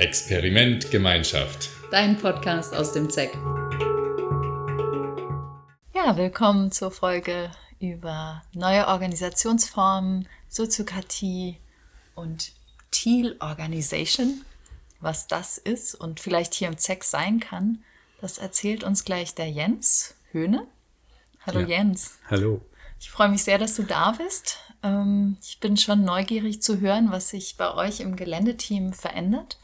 Experiment Gemeinschaft. Dein Podcast aus dem ZEC. Ja, willkommen zur Folge über neue Organisationsformen, Soziokratie und Teal Organization. Was das ist und vielleicht hier im ZEC sein kann, das erzählt uns gleich der Jens Höhne. Hallo ja. Jens. Hallo. Ich freue mich sehr, dass du da bist. Ähm, ich bin schon neugierig zu hören, was sich bei euch im Geländeteam verändert.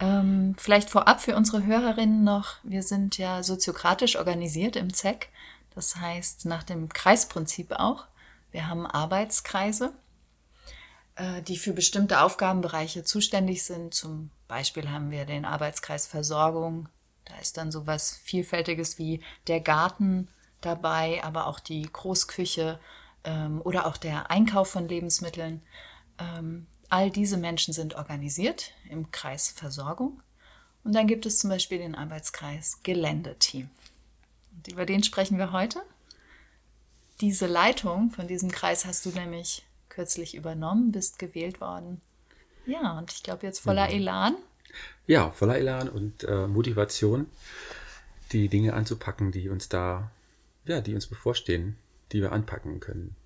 Ähm, vielleicht vorab für unsere Hörerinnen noch, wir sind ja soziokratisch organisiert im ZEC, das heißt nach dem Kreisprinzip auch. Wir haben Arbeitskreise, äh, die für bestimmte Aufgabenbereiche zuständig sind. Zum Beispiel haben wir den Arbeitskreis Versorgung, da ist dann sowas Vielfältiges wie der Garten, dabei, aber auch die Großküche ähm, oder auch der Einkauf von Lebensmitteln. Ähm, all diese Menschen sind organisiert im Kreis Versorgung. Und dann gibt es zum Beispiel den Arbeitskreis Geländeteam. Und über den sprechen wir heute. Diese Leitung von diesem Kreis hast du nämlich kürzlich übernommen, bist gewählt worden. Ja, und ich glaube jetzt voller Elan. Ja, voller Elan und äh, Motivation, die Dinge anzupacken, die uns da ja, die uns bevorstehen, die wir anpacken können.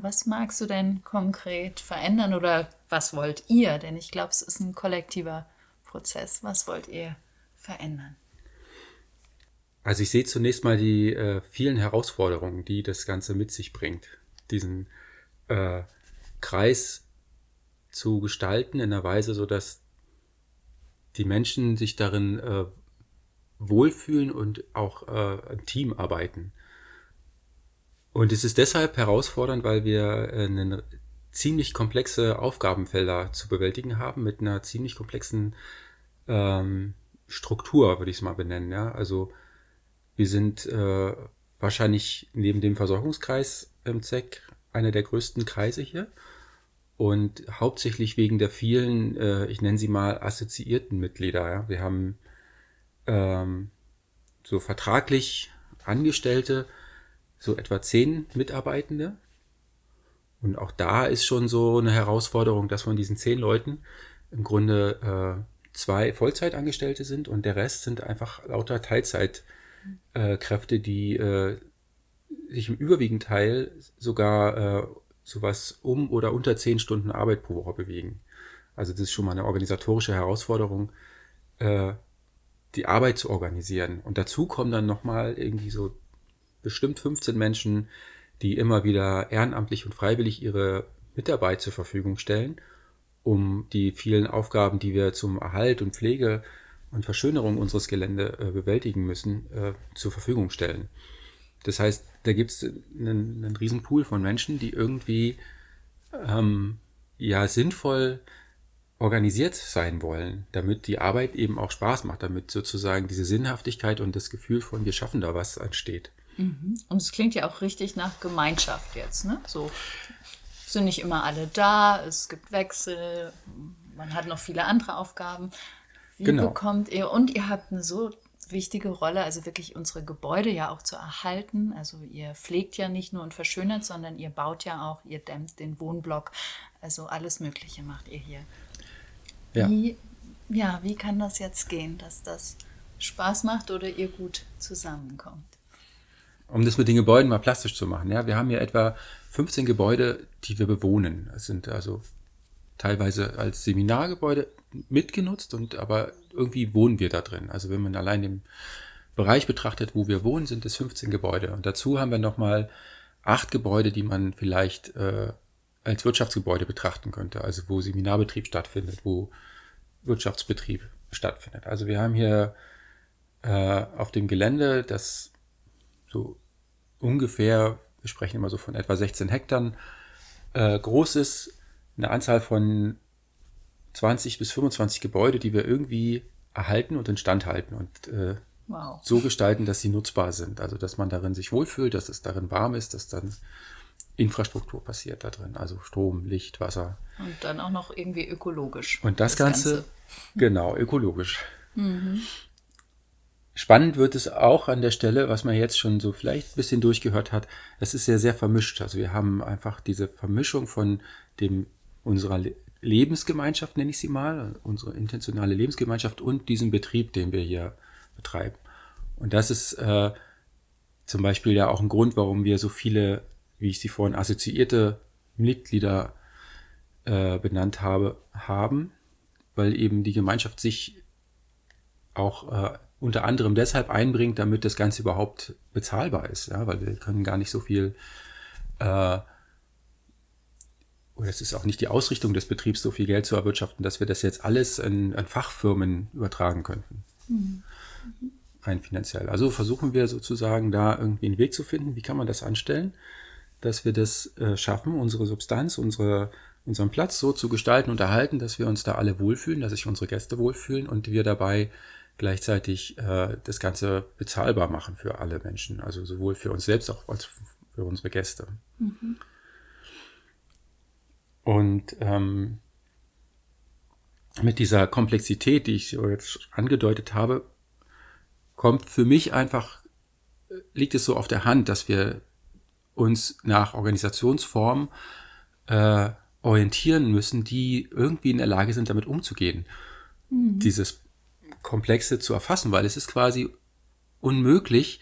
Was magst du denn konkret verändern oder was wollt ihr? Denn ich glaube, es ist ein kollektiver Prozess. Was wollt ihr verändern? Also ich sehe zunächst mal die äh, vielen Herausforderungen, die das Ganze mit sich bringt. Diesen äh, Kreis zu gestalten in einer Weise, sodass die Menschen sich darin äh, wohlfühlen und auch äh, im Team arbeiten. Und es ist deshalb herausfordernd, weil wir äh, eine ziemlich komplexe Aufgabenfelder zu bewältigen haben mit einer ziemlich komplexen ähm, Struktur, würde ich es mal benennen. Ja? Also wir sind äh, wahrscheinlich neben dem Versorgungskreis im ZEC einer der größten Kreise hier und hauptsächlich wegen der vielen, äh, ich nenne sie mal assoziierten Mitglieder. Ja? Wir haben ähm, so vertraglich Angestellte, so etwa zehn Mitarbeitende. Und auch da ist schon so eine Herausforderung, dass von diesen zehn Leuten im Grunde äh, zwei Vollzeitangestellte sind und der Rest sind einfach lauter Teilzeitkräfte, äh, die äh, sich im überwiegenden Teil sogar äh, sowas um oder unter zehn Stunden Arbeit pro Woche bewegen. Also das ist schon mal eine organisatorische Herausforderung, äh, die Arbeit zu organisieren. Und dazu kommen dann nochmal irgendwie so bestimmt 15 Menschen, die immer wieder ehrenamtlich und freiwillig ihre Mitarbeit zur Verfügung stellen, um die vielen Aufgaben, die wir zum Erhalt und Pflege und Verschönerung unseres Gelände äh, bewältigen müssen, äh, zur Verfügung stellen. Das heißt, da gibt es einen, einen riesen Pool von Menschen, die irgendwie ähm, ja sinnvoll organisiert sein wollen, damit die Arbeit eben auch Spaß macht, damit sozusagen diese Sinnhaftigkeit und das Gefühl von wir schaffen da was entsteht. Mhm. Und es klingt ja auch richtig nach Gemeinschaft jetzt, ne? So sind nicht immer alle da, es gibt Wechsel, man hat noch viele andere Aufgaben. Wie genau. bekommt ihr und ihr habt eine so wichtige Rolle, also wirklich unsere Gebäude ja auch zu erhalten. Also ihr pflegt ja nicht nur und verschönert, sondern ihr baut ja auch, ihr dämmt den Wohnblock. Also alles Mögliche macht ihr hier. Ja. Wie, ja, wie kann das jetzt gehen, dass das Spaß macht oder ihr gut zusammenkommt? Um das mit den Gebäuden mal plastisch zu machen, ja, wir haben hier etwa 15 Gebäude, die wir bewohnen. Das sind also teilweise als Seminargebäude mitgenutzt und aber irgendwie wohnen wir da drin. Also wenn man allein den Bereich betrachtet, wo wir wohnen, sind es 15 Gebäude. Und dazu haben wir nochmal acht Gebäude, die man vielleicht äh, als Wirtschaftsgebäude betrachten könnte, also wo Seminarbetrieb stattfindet, wo Wirtschaftsbetrieb stattfindet. Also wir haben hier äh, auf dem Gelände, das so ungefähr, wir sprechen immer so von etwa 16 Hektar äh, groß ist, eine Anzahl von 20 bis 25 Gebäude, die wir irgendwie erhalten und instand halten und äh, wow. so gestalten, dass sie nutzbar sind. Also dass man darin sich wohlfühlt, dass es darin warm ist, dass dann Infrastruktur passiert da drin, also Strom, Licht, Wasser. Und dann auch noch irgendwie ökologisch. Und das, das Ganze, Ganze, genau, ökologisch. Mhm. Spannend wird es auch an der Stelle, was man jetzt schon so vielleicht ein bisschen durchgehört hat. Es ist sehr, sehr vermischt. Also wir haben einfach diese Vermischung von dem unserer Lebensgemeinschaft, nenne ich sie mal, unsere intentionale Lebensgemeinschaft und diesen Betrieb, den wir hier betreiben. Und das ist äh, zum Beispiel ja auch ein Grund, warum wir so viele, wie ich sie vorhin assoziierte Mitglieder äh, benannt habe, haben, weil eben die Gemeinschaft sich auch äh, unter anderem deshalb einbringt, damit das Ganze überhaupt bezahlbar ist, ja, weil wir können gar nicht so viel äh, oder es ist auch nicht die Ausrichtung des Betriebs, so viel Geld zu erwirtschaften, dass wir das jetzt alles an, an Fachfirmen übertragen könnten. Mhm. Rein finanziell. Also versuchen wir sozusagen da irgendwie einen Weg zu finden, wie kann man das anstellen, dass wir das äh, schaffen, unsere Substanz, unsere, unseren Platz so zu gestalten und erhalten, dass wir uns da alle wohlfühlen, dass sich unsere Gäste wohlfühlen und wir dabei gleichzeitig äh, das Ganze bezahlbar machen für alle Menschen. Also sowohl für uns selbst als auch für unsere Gäste. Mhm. Und ähm, mit dieser Komplexität, die ich jetzt angedeutet habe, kommt für mich einfach, liegt es so auf der Hand, dass wir uns nach Organisationsformen äh, orientieren müssen, die irgendwie in der Lage sind, damit umzugehen. Mhm. Dieses Komplexe zu erfassen, weil es ist quasi unmöglich,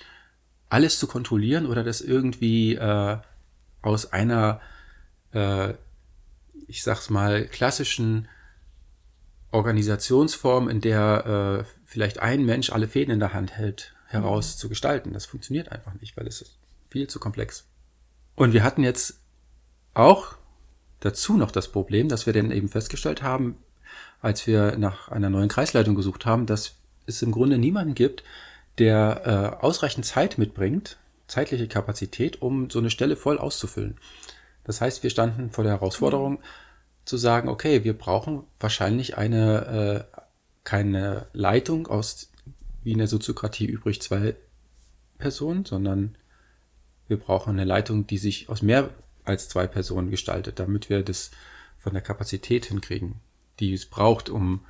alles zu kontrollieren oder das irgendwie äh, aus einer äh, ich sag's mal, klassischen Organisationsform, in der äh, vielleicht ein Mensch alle Fäden in der Hand hält, heraus mhm. zu gestalten. Das funktioniert einfach nicht, weil es ist viel zu komplex. Und wir hatten jetzt auch dazu noch das Problem, dass wir dann eben festgestellt haben, als wir nach einer neuen Kreisleitung gesucht haben, dass es im Grunde niemanden gibt, der äh, ausreichend Zeit mitbringt, zeitliche Kapazität, um so eine Stelle voll auszufüllen. Das heißt, wir standen vor der Herausforderung mhm. zu sagen, okay, wir brauchen wahrscheinlich eine äh, keine Leitung aus wie in der Soziokratie übrig zwei Personen, sondern wir brauchen eine Leitung, die sich aus mehr als zwei Personen gestaltet, damit wir das von der Kapazität hinkriegen, die es braucht, um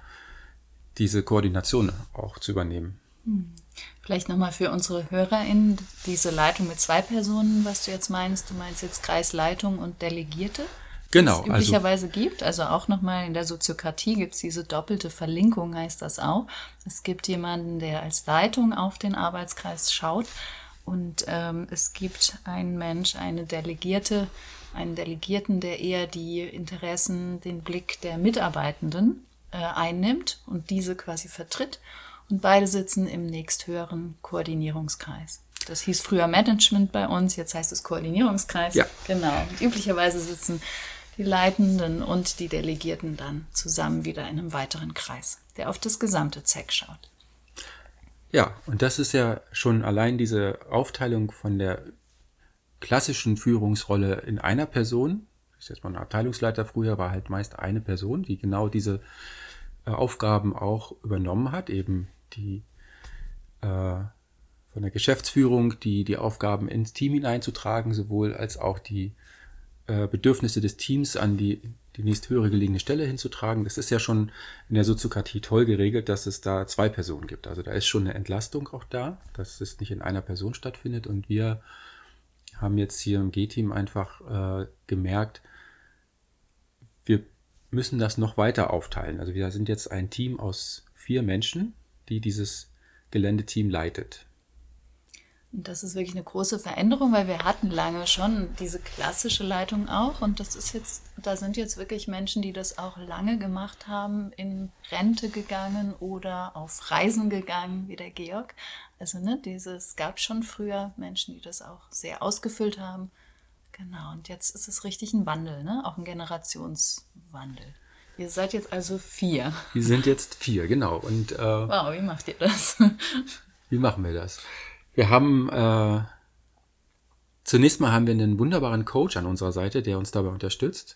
diese Koordination auch zu übernehmen. Hm. Vielleicht nochmal für unsere HörerInnen diese Leitung mit zwei Personen, was du jetzt meinst. Du meinst jetzt Kreisleitung und Delegierte? Genau. Es üblicherweise also, gibt. Also auch nochmal in der Soziokratie gibt es diese doppelte Verlinkung, heißt das auch. Es gibt jemanden, der als Leitung auf den Arbeitskreis schaut und ähm, es gibt einen Mensch, eine Delegierte, einen Delegierten, der eher die Interessen, den Blick der Mitarbeitenden äh, einnimmt und diese quasi vertritt und beide sitzen im nächsthöheren Koordinierungskreis. Das hieß früher Management bei uns, jetzt heißt es Koordinierungskreis. Ja. Genau. Und üblicherweise sitzen die Leitenden und die Delegierten dann zusammen wieder in einem weiteren Kreis, der auf das gesamte ZEC schaut. Ja, und das ist ja schon allein diese Aufteilung von der klassischen Führungsrolle in einer Person. Ich jetzt mal ein Abteilungsleiter früher, war halt meist eine Person, die genau diese äh, Aufgaben auch übernommen hat, eben die äh, von der Geschäftsführung, die, die Aufgaben ins Team hineinzutragen, sowohl als auch die äh, Bedürfnisse des Teams an die, die nächsthöhere gelegene Stelle hinzutragen. Das ist ja schon in der Soziokratie toll geregelt, dass es da zwei Personen gibt. Also da ist schon eine Entlastung auch da, dass es nicht in einer Person stattfindet. Und wir haben jetzt hier im G-Team einfach äh, gemerkt, wir müssen das noch weiter aufteilen. Also wir sind jetzt ein Team aus vier Menschen, die dieses Geländeteam leitet. Und das ist wirklich eine große Veränderung, weil wir hatten lange schon diese klassische Leitung auch. Und das ist jetzt, da sind jetzt wirklich Menschen, die das auch lange gemacht haben, in Rente gegangen oder auf Reisen gegangen, wie der Georg. Also, ne, dieses gab schon früher Menschen, die das auch sehr ausgefüllt haben. Genau, und jetzt ist es richtig ein Wandel, ne? Auch ein Generationswandel. Ihr seid jetzt also vier. Wir sind jetzt vier, genau. Und, äh, wow, wie macht ihr das? wie machen wir das? Wir haben äh, zunächst mal haben wir einen wunderbaren Coach an unserer Seite, der uns dabei unterstützt.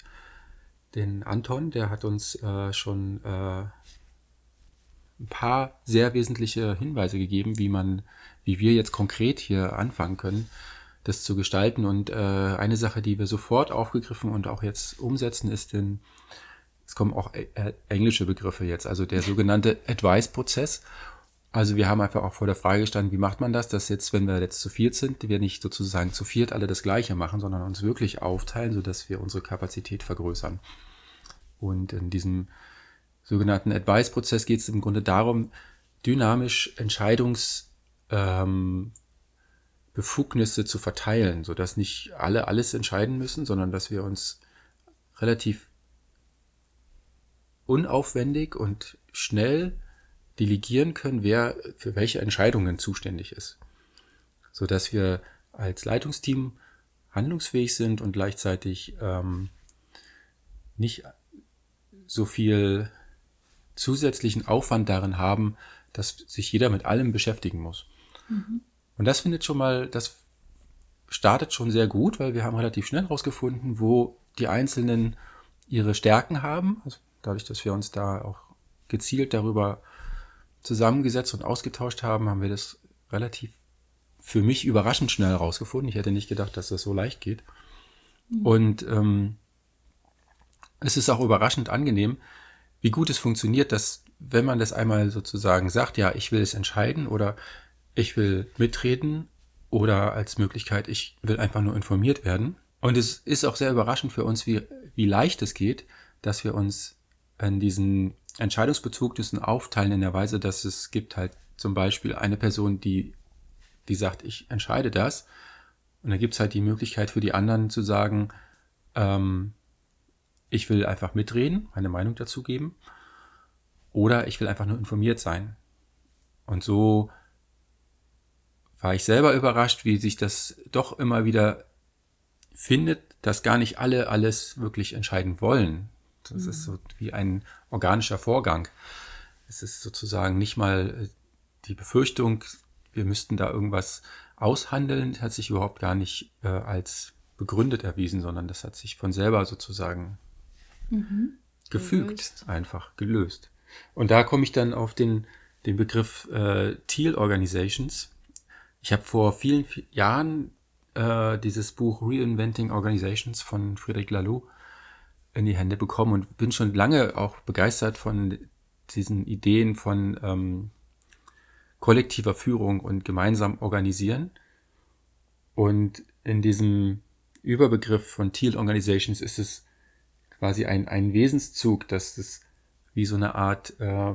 Den Anton, der hat uns äh, schon äh, ein paar sehr wesentliche Hinweise gegeben, wie man, wie wir jetzt konkret hier anfangen können, das zu gestalten. Und äh, eine Sache, die wir sofort aufgegriffen und auch jetzt umsetzen, ist den es kommen auch äh, englische Begriffe jetzt, also der sogenannte Advice-Prozess. Also wir haben einfach auch vor der Frage gestanden, wie macht man das, dass jetzt, wenn wir jetzt zu viert sind, wir nicht sozusagen zu viert alle das Gleiche machen, sondern uns wirklich aufteilen, sodass wir unsere Kapazität vergrößern. Und in diesem sogenannten Advice-Prozess geht es im Grunde darum, dynamisch Entscheidungsbefugnisse ähm, zu verteilen, sodass nicht alle alles entscheiden müssen, sondern dass wir uns relativ unaufwendig und schnell delegieren können, wer für welche Entscheidungen zuständig ist. Sodass wir als Leitungsteam handlungsfähig sind und gleichzeitig ähm, nicht so viel zusätzlichen Aufwand darin haben, dass sich jeder mit allem beschäftigen muss. Mhm. Und das findet schon mal, das startet schon sehr gut, weil wir haben relativ schnell herausgefunden, wo die Einzelnen ihre Stärken haben. Also dadurch, dass wir uns da auch gezielt darüber zusammengesetzt und ausgetauscht haben, haben wir das relativ für mich überraschend schnell herausgefunden. Ich hätte nicht gedacht, dass das so leicht geht. Mhm. Und ähm, es ist auch überraschend angenehm, wie gut es funktioniert, dass wenn man das einmal sozusagen sagt, ja, ich will es entscheiden oder ich will mitreden oder als Möglichkeit, ich will einfach nur informiert werden. Und es ist auch sehr überraschend für uns, wie, wie leicht es geht, dass wir uns an diesen Entscheidungsbezug diesen aufteilen in der Weise, dass es gibt halt zum Beispiel eine Person, die, die sagt, ich entscheide das. Und dann gibt es halt die Möglichkeit für die anderen zu sagen, ähm, ich will einfach mitreden, meine Meinung dazu geben. Oder ich will einfach nur informiert sein. Und so war ich selber überrascht, wie sich das doch immer wieder findet, dass gar nicht alle alles wirklich entscheiden wollen. Das mhm. ist so wie ein organischer Vorgang. Es ist sozusagen nicht mal äh, die Befürchtung, wir müssten da irgendwas aushandeln, hat sich überhaupt gar nicht äh, als begründet erwiesen, sondern das hat sich von selber sozusagen mhm. gefügt, gelöst. einfach gelöst. Und da komme ich dann auf den, den Begriff äh, Teal Organizations. Ich habe vor vielen, vielen Jahren äh, dieses Buch Reinventing Organizations von Friedrich Laloux in die Hände bekommen und bin schon lange auch begeistert von diesen Ideen von ähm, kollektiver Führung und gemeinsam organisieren. Und in diesem Überbegriff von Teal Organizations ist es quasi ein, ein Wesenszug, dass es wie so eine Art äh,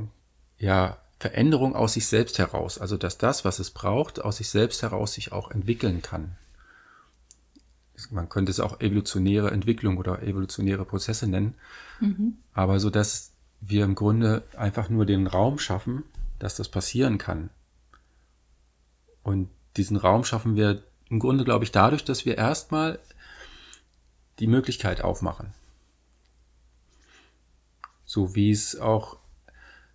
ja, Veränderung aus sich selbst heraus, also dass das, was es braucht, aus sich selbst heraus sich auch entwickeln kann. Man könnte es auch evolutionäre Entwicklung oder evolutionäre Prozesse nennen, mhm. aber so dass wir im Grunde einfach nur den Raum schaffen, dass das passieren kann. Und diesen Raum schaffen wir im Grunde, glaube ich, dadurch, dass wir erstmal die Möglichkeit aufmachen so wie es auch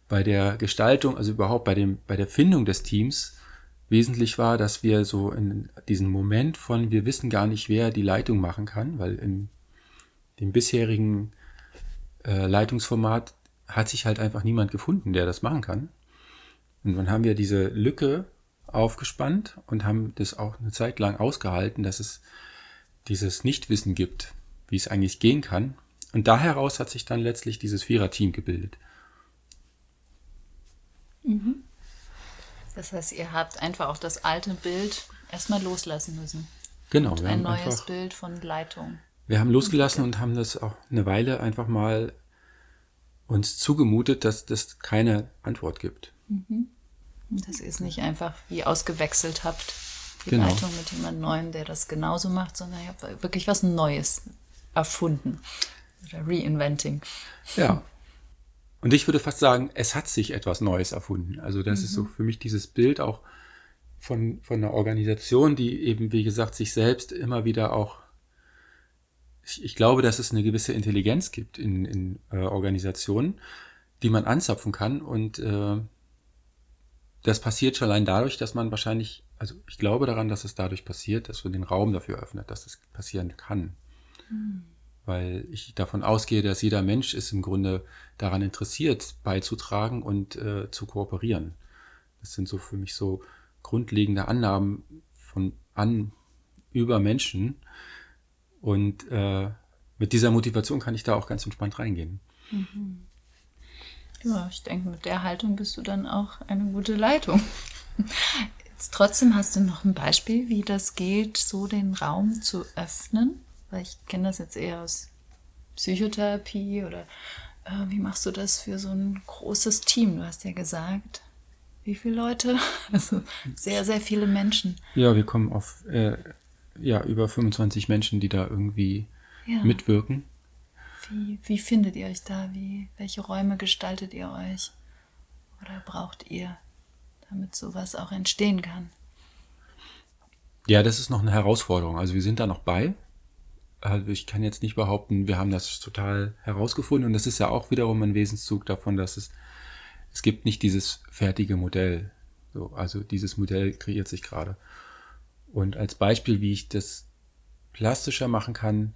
bei der Gestaltung, also überhaupt bei dem, bei der Findung des Teams wesentlich war, dass wir so in diesen Moment von, wir wissen gar nicht, wer die Leitung machen kann, weil in dem bisherigen äh, Leitungsformat hat sich halt einfach niemand gefunden, der das machen kann. Und dann haben wir diese Lücke aufgespannt und haben das auch eine Zeit lang ausgehalten, dass es dieses Nichtwissen gibt, wie es eigentlich gehen kann. Und da heraus hat sich dann letztlich dieses Vierer-Team gebildet. Mhm. Das heißt, ihr habt einfach auch das alte Bild erstmal loslassen müssen. Genau. Und ein neues einfach, Bild von Leitung. Wir haben losgelassen und haben das auch eine Weile einfach mal uns zugemutet, dass das keine Antwort gibt. Mhm. Dass ihr es nicht einfach wie ausgewechselt habt, die genau. Leitung mit jemand Neuem, der das genauso macht, sondern ihr habt wirklich was Neues erfunden. Oder Reinventing. Ja. Und ich würde fast sagen, es hat sich etwas Neues erfunden. Also das mhm. ist so mhm. für mich dieses Bild auch von, von einer Organisation, die eben, wie gesagt, sich selbst immer wieder auch, ich, ich glaube, dass es eine gewisse Intelligenz gibt in, in äh, Organisationen, die man anzapfen kann. Und äh, das passiert schon allein dadurch, dass man wahrscheinlich, also ich glaube daran, dass es dadurch passiert, dass man den Raum dafür öffnet, dass es passieren kann. Mhm weil ich davon ausgehe, dass jeder Mensch ist im Grunde daran interessiert, beizutragen und äh, zu kooperieren. Das sind so für mich so grundlegende Annahmen von an über Menschen und äh, mit dieser Motivation kann ich da auch ganz entspannt reingehen. Mhm. Ja, ich denke, mit der Haltung bist du dann auch eine gute Leitung. Jetzt trotzdem hast du noch ein Beispiel, wie das geht, so den Raum zu öffnen weil ich kenne das jetzt eher aus Psychotherapie oder äh, wie machst du das für so ein großes Team? Du hast ja gesagt, wie viele Leute? Also sehr, sehr viele Menschen. Ja, wir kommen auf äh, ja, über 25 Menschen, die da irgendwie ja. mitwirken. Wie, wie findet ihr euch da? Wie, welche Räume gestaltet ihr euch? Oder braucht ihr, damit sowas auch entstehen kann? Ja, das ist noch eine Herausforderung. Also wir sind da noch bei. Also ich kann jetzt nicht behaupten, wir haben das total herausgefunden. Und das ist ja auch wiederum ein Wesenszug davon, dass es, es gibt nicht dieses fertige Modell. So, also dieses Modell kreiert sich gerade. Und als Beispiel, wie ich das plastischer machen kann,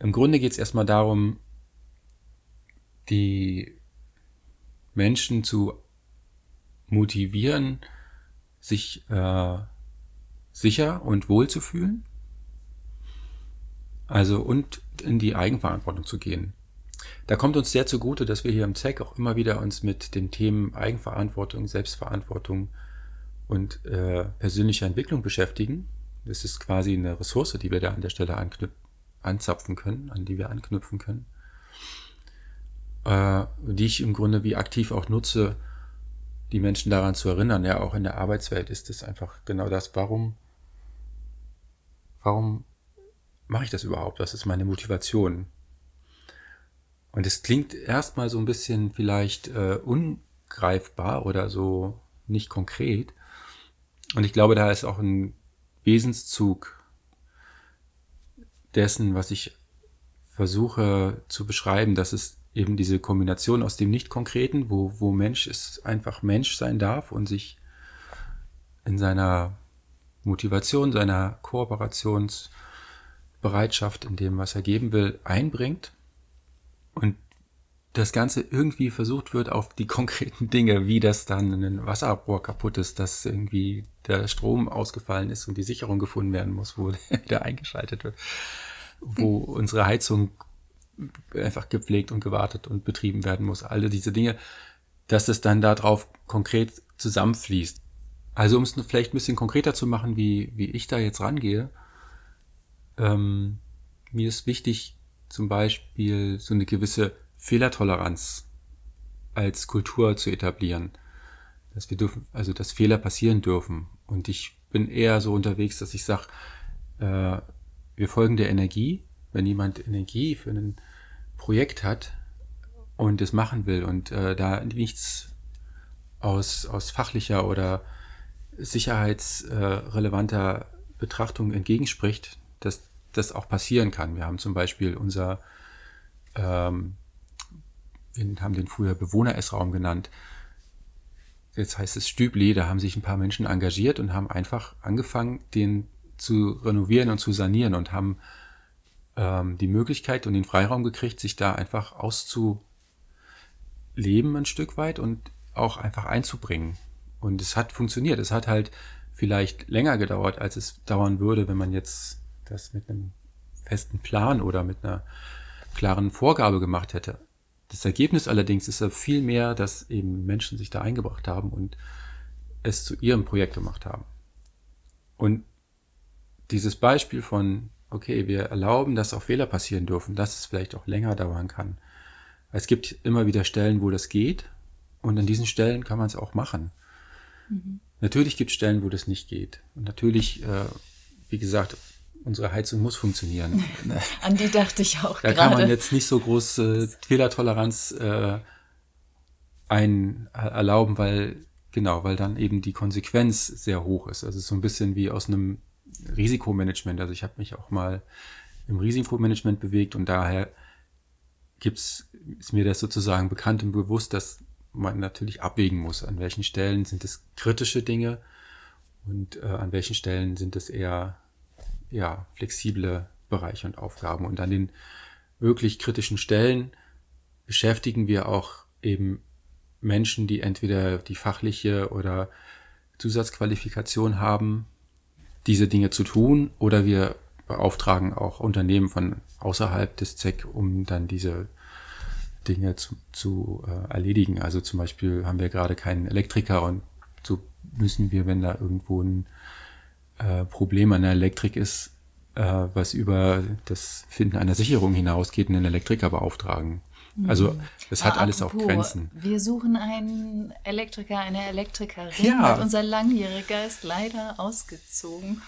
im Grunde geht es erstmal darum, die Menschen zu motivieren, sich äh, sicher und wohl zu fühlen. Also und in die Eigenverantwortung zu gehen. Da kommt uns sehr zugute, dass wir hier im ZEC auch immer wieder uns mit den Themen Eigenverantwortung, Selbstverantwortung und äh, persönlicher Entwicklung beschäftigen. Das ist quasi eine Ressource, die wir da an der Stelle anzapfen können, an die wir anknüpfen können, äh, die ich im Grunde wie aktiv auch nutze, die Menschen daran zu erinnern. Ja, auch in der Arbeitswelt ist es einfach genau das. Warum, warum mache ich das überhaupt? Was ist meine Motivation? Und es klingt erstmal so ein bisschen vielleicht äh, ungreifbar oder so nicht konkret. Und ich glaube, da ist auch ein Wesenszug dessen, was ich versuche zu beschreiben, dass es eben diese Kombination aus dem Nicht-Konkreten, wo, wo Mensch ist, einfach Mensch sein darf und sich in seiner Motivation, seiner Kooperationsbereitschaft, in dem, was er geben will, einbringt und das Ganze irgendwie versucht wird auf die konkreten Dinge, wie das dann ein Wasserrohr kaputt ist, dass irgendwie der Strom ausgefallen ist und die Sicherung gefunden werden muss, wo der wieder eingeschaltet wird, wo unsere Heizung einfach gepflegt und gewartet und betrieben werden muss. Alle diese Dinge, dass es dann darauf konkret zusammenfließt. Also um es vielleicht ein bisschen konkreter zu machen, wie, wie ich da jetzt rangehe, ähm, mir ist wichtig, zum Beispiel so eine gewisse Fehlertoleranz als Kultur zu etablieren. Dass wir dürfen, also dass Fehler passieren dürfen. Und ich bin eher so unterwegs, dass ich sage, äh, wir folgen der Energie. Wenn jemand Energie für ein Projekt hat und es machen will und äh, da nichts aus, aus fachlicher oder sicherheitsrelevanter Betrachtung entgegenspricht, dass das auch passieren kann. Wir haben zum Beispiel unser ähm, wir haben den früher Bewohner-Essraum genannt. Jetzt heißt es Stübli, da haben sich ein paar Menschen engagiert und haben einfach angefangen, den zu renovieren und zu sanieren und haben ähm, die Möglichkeit und den Freiraum gekriegt, sich da einfach auszuleben ein Stück weit und auch einfach einzubringen. Und es hat funktioniert. Es hat halt vielleicht länger gedauert, als es dauern würde, wenn man jetzt das mit einem festen Plan oder mit einer klaren Vorgabe gemacht hätte. Das Ergebnis allerdings ist ja viel mehr, dass eben Menschen sich da eingebracht haben und es zu ihrem Projekt gemacht haben. Und dieses Beispiel von, okay, wir erlauben, dass auch Fehler passieren dürfen, dass es vielleicht auch länger dauern kann. Es gibt immer wieder Stellen, wo das geht und an diesen Stellen kann man es auch machen. Mhm. Natürlich gibt es Stellen, wo das nicht geht. Und natürlich, äh, wie gesagt, unsere Heizung muss funktionieren. An die dachte ich auch Da grade. kann man jetzt nicht so große äh, Fehlertoleranz äh, ein äh, erlauben, weil genau, weil dann eben die Konsequenz sehr hoch ist. Also so ein bisschen wie aus einem Risikomanagement. Also ich habe mich auch mal im Risikomanagement bewegt und daher gibt's ist mir das sozusagen bekannt und bewusst, dass man natürlich abwägen muss, an welchen Stellen sind es kritische Dinge und äh, an welchen Stellen sind es eher ja, flexible Bereiche und Aufgaben. Und an den wirklich kritischen Stellen beschäftigen wir auch eben Menschen, die entweder die fachliche oder Zusatzqualifikation haben, diese Dinge zu tun, oder wir beauftragen auch Unternehmen von außerhalb des ZEC, um dann diese Dinge zu, zu äh, erledigen. Also zum Beispiel haben wir gerade keinen Elektriker und so müssen wir, wenn da irgendwo ein äh, Problem an der Elektrik ist, äh, was über das Finden einer Sicherung hinausgeht, einen Elektriker beauftragen. Also es hat Ah, alles auch apropos, Grenzen. Wir suchen einen Elektriker, eine Elektrikerin. Ja. Und unser Langjähriger ist leider ausgezogen.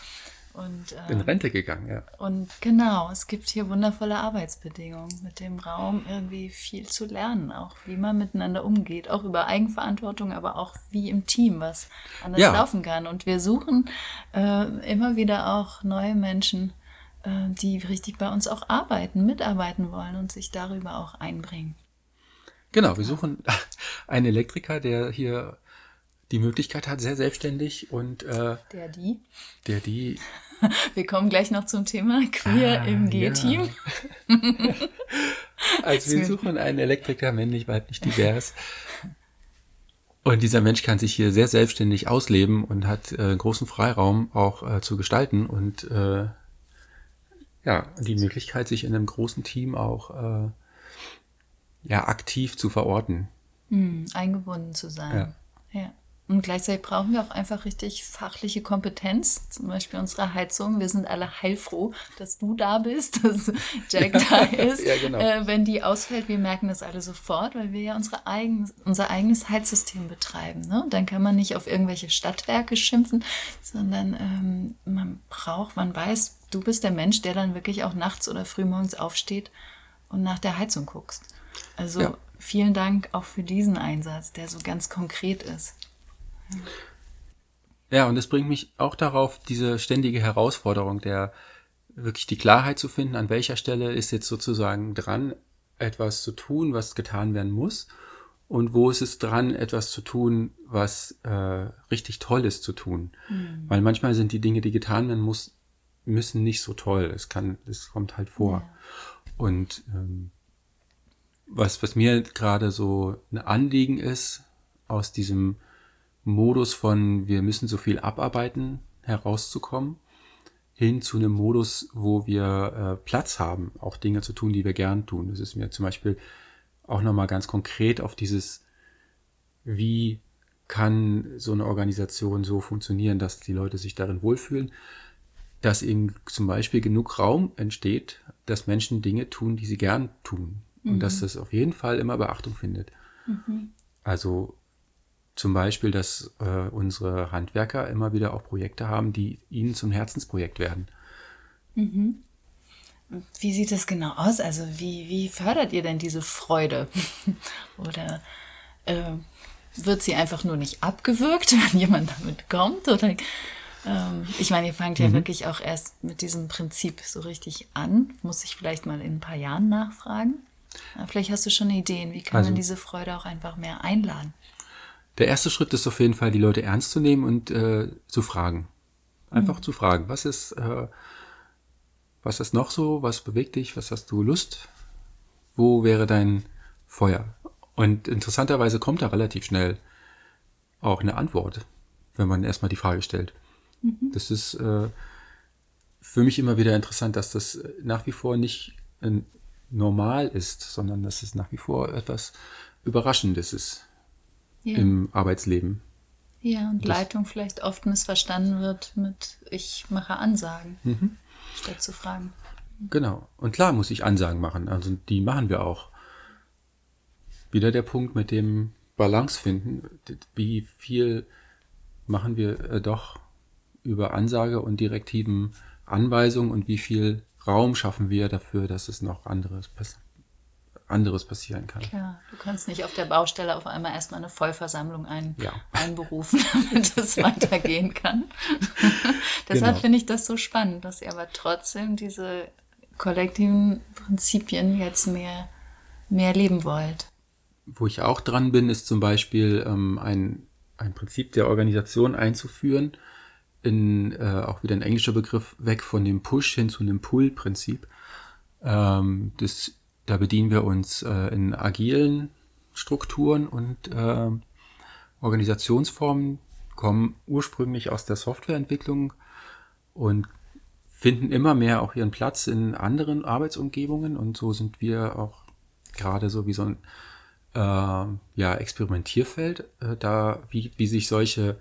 Und, äh, In Rente gegangen, ja. und genau, es gibt hier wundervolle Arbeitsbedingungen mit dem Raum, irgendwie viel zu lernen, auch wie man miteinander umgeht, auch über Eigenverantwortung, aber auch wie im Team was anders Ja. laufen kann. Und wir suchen äh, immer wieder auch neue Menschen, äh, die richtig bei uns auch arbeiten, mitarbeiten wollen und sich darüber auch einbringen. Genau, wir suchen einen Elektriker, der hier die Möglichkeit hat, sehr selbstständig und äh, Der, die. der die Wir kommen gleich noch zum Thema Queer Ah, im G-Team. Also wir suchen einen Elektriker, männlich, weiblich, divers. Und dieser Mensch kann sich hier sehr selbstständig ausleben und hat äh, großen Freiraum auch äh, zu gestalten und äh, ja, die Möglichkeit, sich in einem großen Team auch äh, ja, aktiv zu verorten. Hm, eingebunden zu sein. Ja. Und gleichzeitig brauchen wir auch einfach richtig fachliche Kompetenz. Zum Beispiel unsere Heizung. Wir sind alle heilfroh, dass du da bist, dass Jack da ist. Ja, genau. äh, wenn die ausfällt, wir merken das alle sofort, weil wir ja unsere eigen, unser eigenes Heizsystem betreiben. Ne? Dann kann man nicht auf irgendwelche Stadtwerke schimpfen, sondern ähm, man braucht, man weiß, du bist der Mensch, der dann wirklich auch nachts oder frühmorgens aufsteht und nach der Heizung guckst. Also Ja. vielen Dank auch für diesen Einsatz, der so ganz konkret ist. Ja, und es bringt mich auch darauf, diese ständige Herausforderung der wirklich die Klarheit zu finden, an welcher Stelle ist jetzt sozusagen dran, etwas zu tun, was getan werden muss, und wo ist es dran, etwas zu tun, was äh, richtig toll ist zu tun. Weil manchmal sind die Dinge, die getan werden muss, müssen nicht so toll. Es kann, es kommt halt vor. Und ähm, was, was mir gerade so ein Anliegen ist, aus diesem Modus von wir müssen so viel abarbeiten herauszukommen, hin zu einem Modus, wo wir äh, Platz haben, auch Dinge zu tun, die wir gern tun. Das ist mir zum Beispiel auch nochmal ganz konkret auf dieses, wie kann so eine Organisation so funktionieren, dass die Leute sich darin wohlfühlen, dass eben zum Beispiel genug Raum entsteht, dass Menschen Dinge tun, die sie gern tun. Und dass das auf jeden Fall immer Beachtung findet. Also zum Beispiel, dass äh, unsere Handwerker immer wieder auch Projekte haben, die ihnen zum Herzensprojekt werden. Wie sieht das genau aus? Also wie, wie fördert ihr denn diese Freude? Oder äh, wird sie einfach nur nicht abgewürgt, wenn jemand damit kommt? Oder ähm, ich meine, ihr fangt ja wirklich auch erst mit diesem Prinzip so richtig an. Muss ich vielleicht mal in ein paar Jahren nachfragen? Vielleicht hast du schon Ideen, wie kann Also- man diese Freude auch einfach mehr einladen? Der erste Schritt ist auf jeden Fall, die Leute ernst zu nehmen und äh, zu fragen. Einfach zu fragen, was ist, äh, was ist noch so, was bewegt dich, was hast du Lust, wo wäre dein Feuer? Und interessanterweise kommt da relativ schnell auch eine Antwort, wenn man erstmal die Frage stellt. Das ist äh, für mich immer wieder interessant, dass das nach wie vor nicht äh, normal ist, sondern dass es nach wie vor etwas Überraschendes ist Ja. im Arbeitsleben. Ja, und Das- Leitung vielleicht oft missverstanden wird mit ich mache Ansagen, Mhm. statt zu fragen. Genau. Und klar muss ich Ansagen machen. Also die machen wir auch. Wieder der Punkt mit dem Balance finden. Wie viel machen wir äh, doch über Ansage und direktiven Anweisungen und wie viel Raum schaffen wir dafür, dass es noch anderes, pass anderes passieren kann. Klar, du kannst nicht auf der Baustelle auf einmal erstmal eine Vollversammlung ein, Ja. einberufen, damit es weitergehen kann. Deshalb Genau. finde ich das so spannend, dass ihr aber trotzdem diese kollektiven Prinzipien jetzt mehr, mehr leben wollt. Wo ich auch dran bin, ist zum Beispiel ähm, ein, ein Prinzip der Organisation einzuführen, in äh, auch wieder ein englischer Begriff, weg von dem Push hin zu einem Pull-Prinzip. Ähm, das, da bedienen wir uns äh, in agilen Strukturen und ähm, Organisationsformen, kommen ursprünglich aus der Softwareentwicklung und finden immer mehr auch ihren Platz in anderen Arbeitsumgebungen. Und so sind wir auch gerade so wie so ein äh, ja, Experimentierfeld, äh, da wie, wie sich solche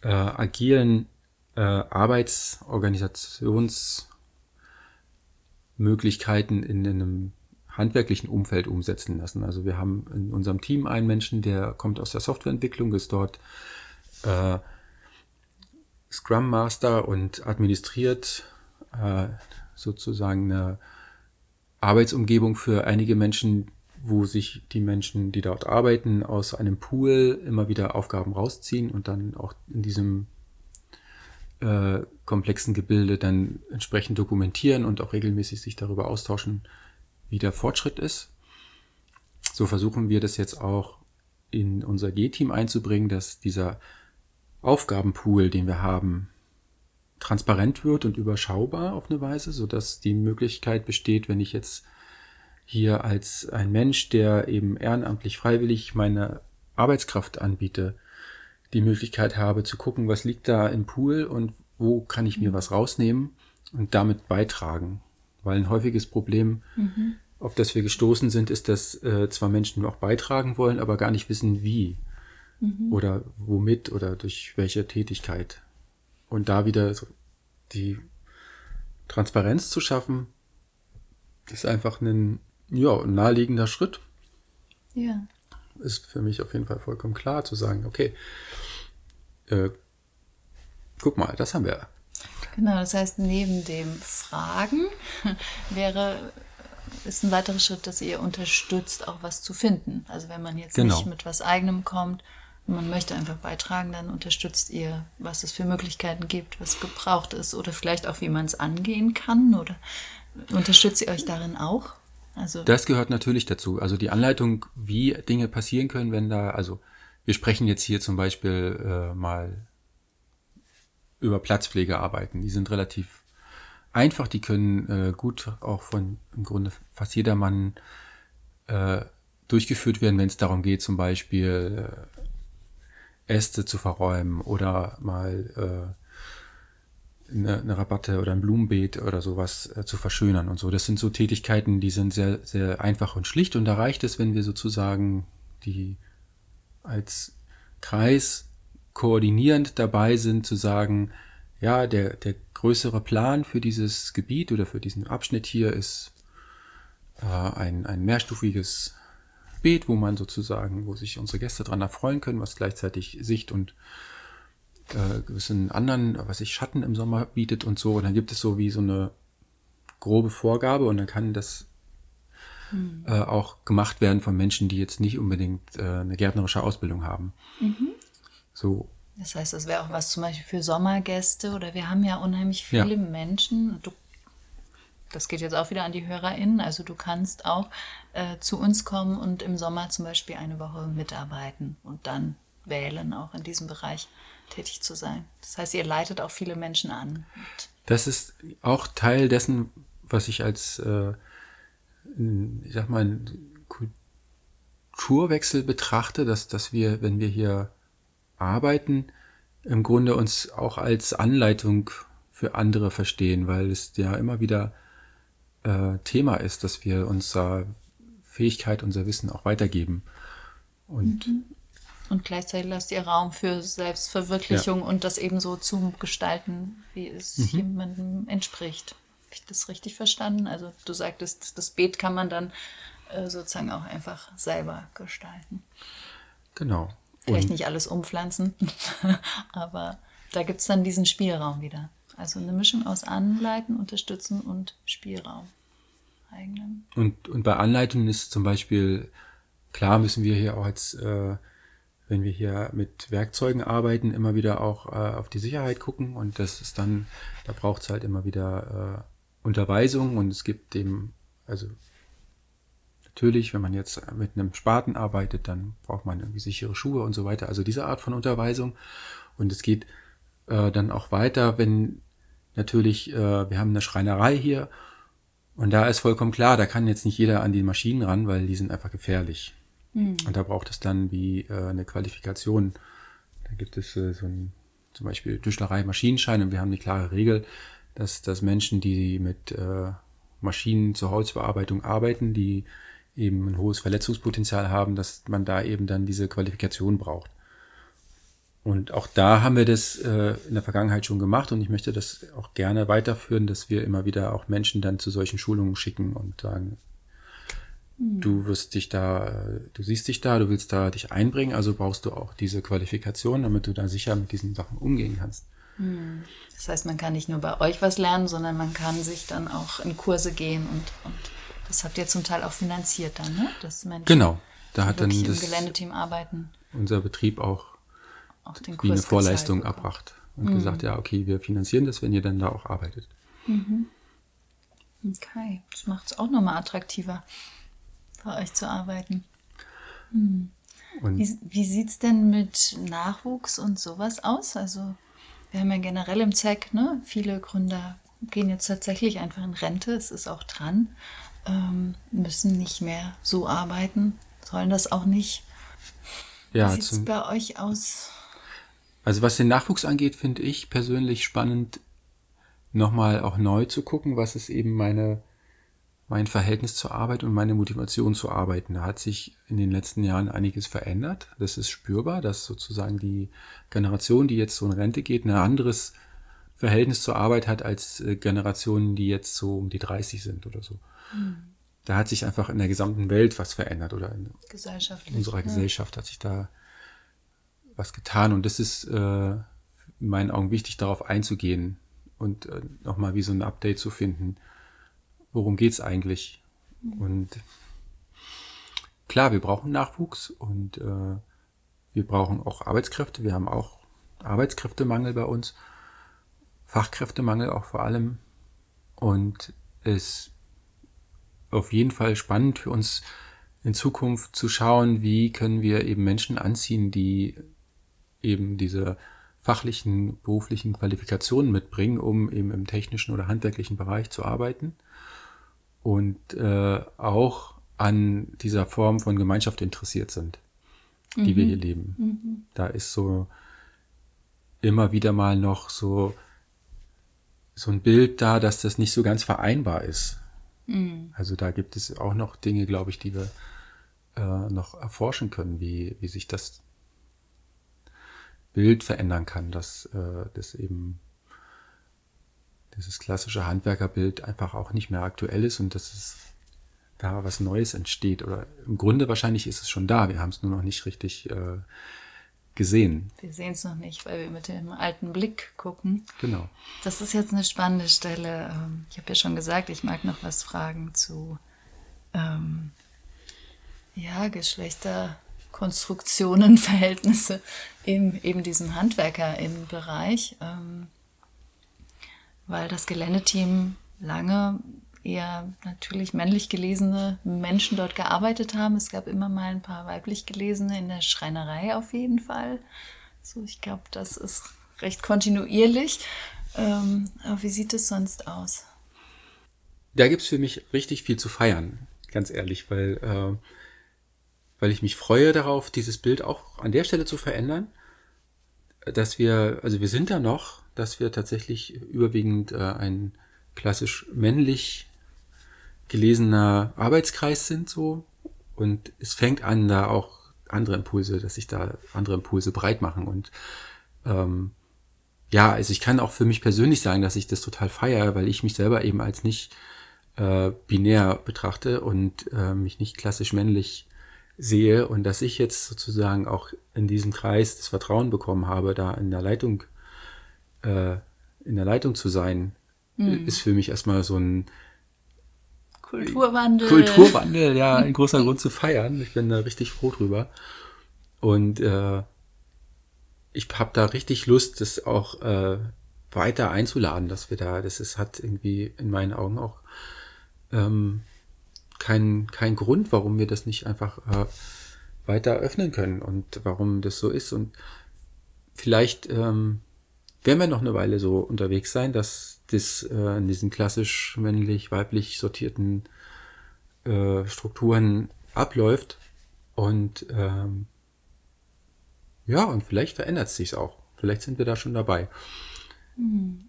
äh, agilen äh, Arbeitsorganisationsformen Möglichkeiten in einem handwerklichen Umfeld umsetzen lassen. Also wir haben in unserem Team einen Menschen, der kommt aus der Softwareentwicklung, ist dort äh, Scrum Master und administriert äh, sozusagen eine Arbeitsumgebung für einige Menschen, wo sich die Menschen, die dort arbeiten, aus einem Pool immer wieder Aufgaben rausziehen und dann auch in diesem äh, komplexen Gebilde dann entsprechend dokumentieren und auch regelmäßig sich darüber austauschen, wie der Fortschritt ist. So versuchen wir das jetzt auch in unser G-Team einzubringen, dass dieser Aufgabenpool, den wir haben, transparent wird und überschaubar auf eine Weise, so dass die Möglichkeit besteht, wenn ich jetzt hier als ein Mensch, der eben ehrenamtlich freiwillig meine Arbeitskraft anbiete, die Möglichkeit habe zu gucken, was liegt da im Pool und wo kann ich mir was rausnehmen und damit beitragen. Weil ein häufiges Problem, mhm. Auf das wir gestoßen sind, ist, dass äh, zwar Menschen auch beitragen wollen, aber gar nicht wissen, wie mhm. oder womit oder durch welche Tätigkeit. Und da wieder die Transparenz zu schaffen, ist einfach ein, ja, naheliegender Schritt. Ja. Ist für mich auf jeden Fall vollkommen klar zu sagen, okay, äh, guck mal, das haben wir. Genau, das heißt, neben dem Fragen wäre ist ein weiterer Schritt, dass ihr unterstützt, auch was zu finden. Also wenn man jetzt genau. nicht mit was eigenem kommt, man möchte einfach beitragen, dann unterstützt ihr, was es für Möglichkeiten gibt, was gebraucht ist oder vielleicht auch, wie man es angehen kann oder unterstützt ihr euch darin auch? Also das gehört natürlich dazu. Also die Anleitung, wie Dinge passieren können, wenn da, also wir sprechen jetzt hier zum Beispiel äh, mal über Platzpflege arbeiten. Die sind relativ einfach, die können äh, gut auch von im Grunde fast jedermann äh, durchgeführt werden, wenn es darum geht, zum Beispiel äh, Äste zu verräumen oder mal äh, eine, eine Rabatte oder ein Blumenbeet oder sowas äh, zu verschönern und so. Das sind so Tätigkeiten, die sind sehr, sehr einfach und schlicht und da reicht es, wenn wir sozusagen die als Kreis koordinierend dabei sind, zu sagen, ja, der, der größere Plan für dieses Gebiet oder für diesen Abschnitt hier ist äh, ein, ein mehrstufiges Beet, wo man sozusagen, wo sich unsere Gäste dran erfreuen können, was gleichzeitig Sicht und äh, gewissen anderen, was sich Schatten im Sommer bietet und so. Und dann gibt es so wie so eine grobe Vorgabe und dann kann das hm. äh, auch gemacht werden von Menschen, die jetzt nicht unbedingt äh, eine gärtnerische Ausbildung haben. Mhm. So. Das heißt, das wäre auch was zum Beispiel für Sommergäste oder wir haben ja unheimlich viele ja. Menschen. Du das geht jetzt auch wieder an die HörerInnen. Also du kannst auch äh, zu uns kommen und im Sommer zum Beispiel eine Woche mitarbeiten und dann wählen, auch in diesem Bereich tätig zu sein. Das heißt, ihr leitet auch viele Menschen an. Das ist auch Teil dessen, was ich als, äh, ich sag mal, Kulturwechsel betrachte, dass, dass wir, wenn wir hier arbeiten, im Grunde uns auch als Anleitung für andere verstehen, weil es ja immer wieder äh, Thema ist, dass wir unsere Fähigkeit, unser Wissen auch weitergeben. Und, mhm. und gleichzeitig lasst ihr Raum für Selbstverwirklichung ja. und das eben so zu gestalten, wie es mhm. jemandem entspricht. Habe ich das richtig verstanden? Also du sagtest, das Beet kann man dann äh, sozusagen auch einfach selber gestalten. Genau. Vielleicht nicht alles umpflanzen, aber da gibt es dann diesen Spielraum wieder. Also eine Mischung aus Anleiten, Unterstützen und Spielraum. Eigenen. Und, und bei Anleitungen ist zum Beispiel, klar müssen wir hier auch als, äh, wenn wir hier mit Werkzeugen arbeiten, immer wieder auch äh, auf die Sicherheit gucken. Und das ist dann, da braucht es halt immer wieder äh, Unterweisung und es gibt dem, also natürlich, wenn man jetzt mit einem Spaten arbeitet, dann braucht man irgendwie sichere Schuhe und so weiter. Also diese Art von Unterweisung. Und es geht äh, dann auch weiter, wenn natürlich, äh, wir haben eine Schreinerei hier und da ist vollkommen klar, da kann jetzt nicht jeder an die Maschinen ran, weil die sind einfach gefährlich. Mhm. Und da braucht es dann wie äh, eine Qualifikation. Da gibt es äh, so ein zum Beispiel Tischlerei, Maschinenschein und wir haben eine klare Regel, dass, dass Menschen, die mit äh, Maschinen zur Holzbearbeitung arbeiten, die eben ein hohes Verletzungspotenzial haben, dass man da eben dann diese Qualifikation braucht. Und auch da haben wir das äh, in der Vergangenheit schon gemacht und ich möchte das auch gerne weiterführen, dass wir immer wieder auch Menschen dann zu solchen Schulungen schicken und sagen, mhm. du wirst dich da, du siehst dich da, du willst da dich einbringen, also brauchst du auch diese Qualifikation, damit du da sicher mit diesen Sachen umgehen kannst. Mhm. Das heißt, man kann nicht nur bei euch was lernen, sondern man kann sich dann auch in Kurse gehen und, und das habt ihr zum Teil auch finanziert dann, ne? Dass Menschen genau, da hat dann das Geländeteam arbeiten. Unser Betrieb auch auch wie eine Vorleistung gezeigt, erbracht und mhm. gesagt, ja, okay, wir finanzieren das, wenn ihr dann da auch arbeitet. Mhm. Okay, das macht es auch nochmal attraktiver, bei euch zu arbeiten. Mhm. wie wie sieht es denn mit Nachwuchs und sowas aus? Also wir haben ja generell im ZEC, ne, viele Gründer gehen jetzt tatsächlich einfach in Rente, es ist auch dran, ähm, müssen nicht mehr so arbeiten, sollen das auch nicht. Ja, Wie sieht es bei euch aus? Also was den Nachwuchs angeht, finde ich persönlich spannend, nochmal auch neu zu gucken, was ist eben meine, mein Verhältnis zur Arbeit und meine Motivation zu arbeiten. Da hat sich in den letzten Jahren einiges verändert. Das ist spürbar, dass sozusagen die Generation, die jetzt so in Rente geht, ein anderes Verhältnis zur Arbeit hat als äh, Generationen, die jetzt so um die 30 sind oder so. Mhm. Da hat sich einfach in der gesamten Welt was verändert oder in unserer. Gesellschaft hat sich da was getan. Und das ist äh, in meinen Augen wichtig, darauf einzugehen und äh, nochmal wie so ein Update zu finden. Worum geht's eigentlich? Und klar, wir brauchen Nachwuchs und äh, wir brauchen auch Arbeitskräfte. Wir haben auch Arbeitskräftemangel bei uns, Fachkräftemangel auch vor allem. Und es auf jeden Fall spannend für uns in Zukunft zu schauen, wie können wir eben Menschen anziehen, die eben diese fachlichen, beruflichen Qualifikationen mitbringen, um eben im technischen oder handwerklichen Bereich zu arbeiten und äh, auch an dieser Form von Gemeinschaft interessiert sind, die mhm. wir hier leben. Mhm. Da ist so immer wieder mal noch so so ein Bild da, dass das nicht so ganz vereinbar ist. Mhm. Also da gibt es auch noch Dinge, glaube ich, die wir äh, noch erforschen können, wie, wie sich das Bild verändern kann, dass äh, das eben dieses klassische Handwerkerbild einfach auch nicht mehr aktuell ist und dass es da was Neues entsteht. Oder im Grunde wahrscheinlich ist es schon da. Wir haben es nur noch nicht richtig äh, gesehen. Wir sehen es noch nicht, weil wir mit dem alten Blick gucken. Genau. Das ist jetzt eine spannende Stelle. Ähm, ich habe ja schon gesagt, ich mag noch was fragen zu ähm, ja, Geschlechter. Konstruktionen, Verhältnisse in eben diesem Handwerker-Bereich, ähm, weil das Geländeteam lange eher natürlich männlich gelesene Menschen dort gearbeitet haben. Es gab immer mal ein paar weiblich gelesene in der Schreinerei auf jeden Fall. So, ich glaube, das ist recht kontinuierlich. Ähm, aber wie sieht es sonst aus? Da gibt es für mich richtig viel zu feiern, ganz ehrlich, weil äh, weil ich mich freue darauf, dieses Bild auch an der Stelle zu verändern, dass wir, also wir sind da noch, dass wir tatsächlich überwiegend äh, ein klassisch männlich gelesener Arbeitskreis sind so. Und es fängt an, da auch andere Impulse, dass sich da andere Impulse breit machen. Und ähm, ja, also ich kann auch für mich persönlich sagen, dass ich das total feiere, weil ich mich selber eben als nicht äh, binär betrachte und äh, mich nicht klassisch männlich sehe. Und dass ich jetzt sozusagen auch in diesem Kreis das Vertrauen bekommen habe, da in der Leitung, äh, in der Leitung zu sein, mhm. ist für mich erstmal so ein Kulturwandel. Kulturwandel, ja, ein großer Grund zu feiern. Ich bin da richtig froh drüber. Und äh, ich habe da richtig Lust, das auch äh, weiter einzuladen, dass wir da, das ist, hat irgendwie in meinen Augen auch ähm, kein, kein Grund, warum wir das nicht einfach äh, weiter öffnen können und warum das so ist. Und vielleicht ähm, werden wir noch eine Weile so unterwegs sein, dass das äh, in diesen klassisch männlich-weiblich sortierten äh, Strukturen abläuft. Und ähm, ja, und vielleicht verändert es sich auch. Vielleicht sind wir da schon dabei. Hm,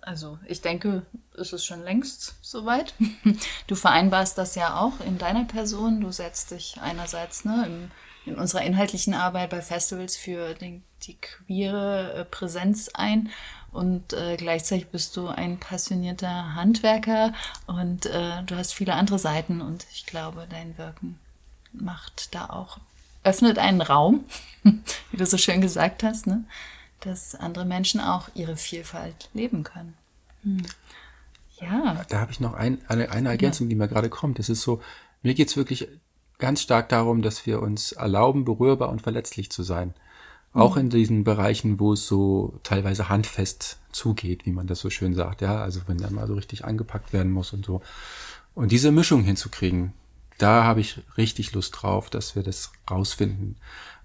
also ich denke, es ist schon längst soweit. Du vereinbarst das ja auch in deiner Person. Du setzt dich einerseits ne, im, in unserer inhaltlichen Arbeit bei Festivals für den, die queere äh, Präsenz ein und äh, gleichzeitig bist du ein passionierter Handwerker und äh, du hast viele andere Seiten und ich glaube, dein Wirken macht da auch, öffnet einen Raum, wie du so schön gesagt hast, ne? dass andere Menschen auch ihre Vielfalt leben können. Hm. Ja. Da habe ich noch ein, eine, eine Ergänzung, ja. die mir gerade kommt. Es ist so, mir geht es wirklich ganz stark darum, dass wir uns erlauben, berührbar und verletzlich zu sein. Auch mhm. in diesen Bereichen, wo es so teilweise handfest zugeht, wie man das so schön sagt. Ja, also wenn dann mal so richtig angepackt werden muss und so. Und diese Mischung hinzukriegen, da habe ich richtig Lust drauf, dass wir das rausfinden.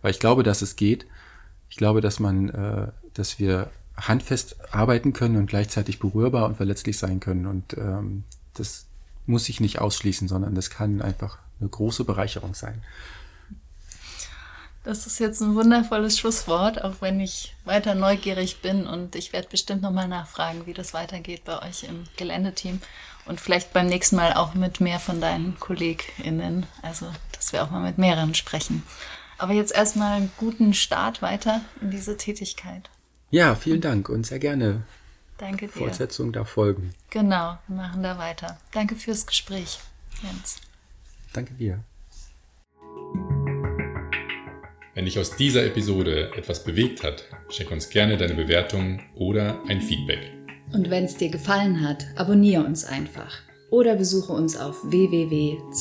Weil ich glaube, dass es geht. Ich glaube, dass man, äh, dass wir handfest arbeiten können und gleichzeitig berührbar und verletzlich sein können. Und ähm, das muss sich nicht ausschließen, sondern das kann einfach eine große Bereicherung sein. Das ist jetzt ein wundervolles Schlusswort, auch wenn ich weiter neugierig bin und ich werde bestimmt nochmal nachfragen, wie das weitergeht bei euch im Geländeteam und vielleicht beim nächsten Mal auch mit mehr von deinen KollegInnen, also dass wir auch mal mit mehreren sprechen. Aber jetzt erstmal einen guten Start weiter in diese Tätigkeit. Ja, vielen Dank und sehr gerne. Danke dir. Fortsetzung da folgen. Genau, wir machen da weiter. Danke fürs Gespräch, Jens. Danke dir. Wenn dich aus dieser Episode etwas bewegt hat, schick uns gerne deine Bewertung oder ein Feedback. Und wenn es dir gefallen hat, abonniere uns einfach oder besuche uns auf www.zeg.de.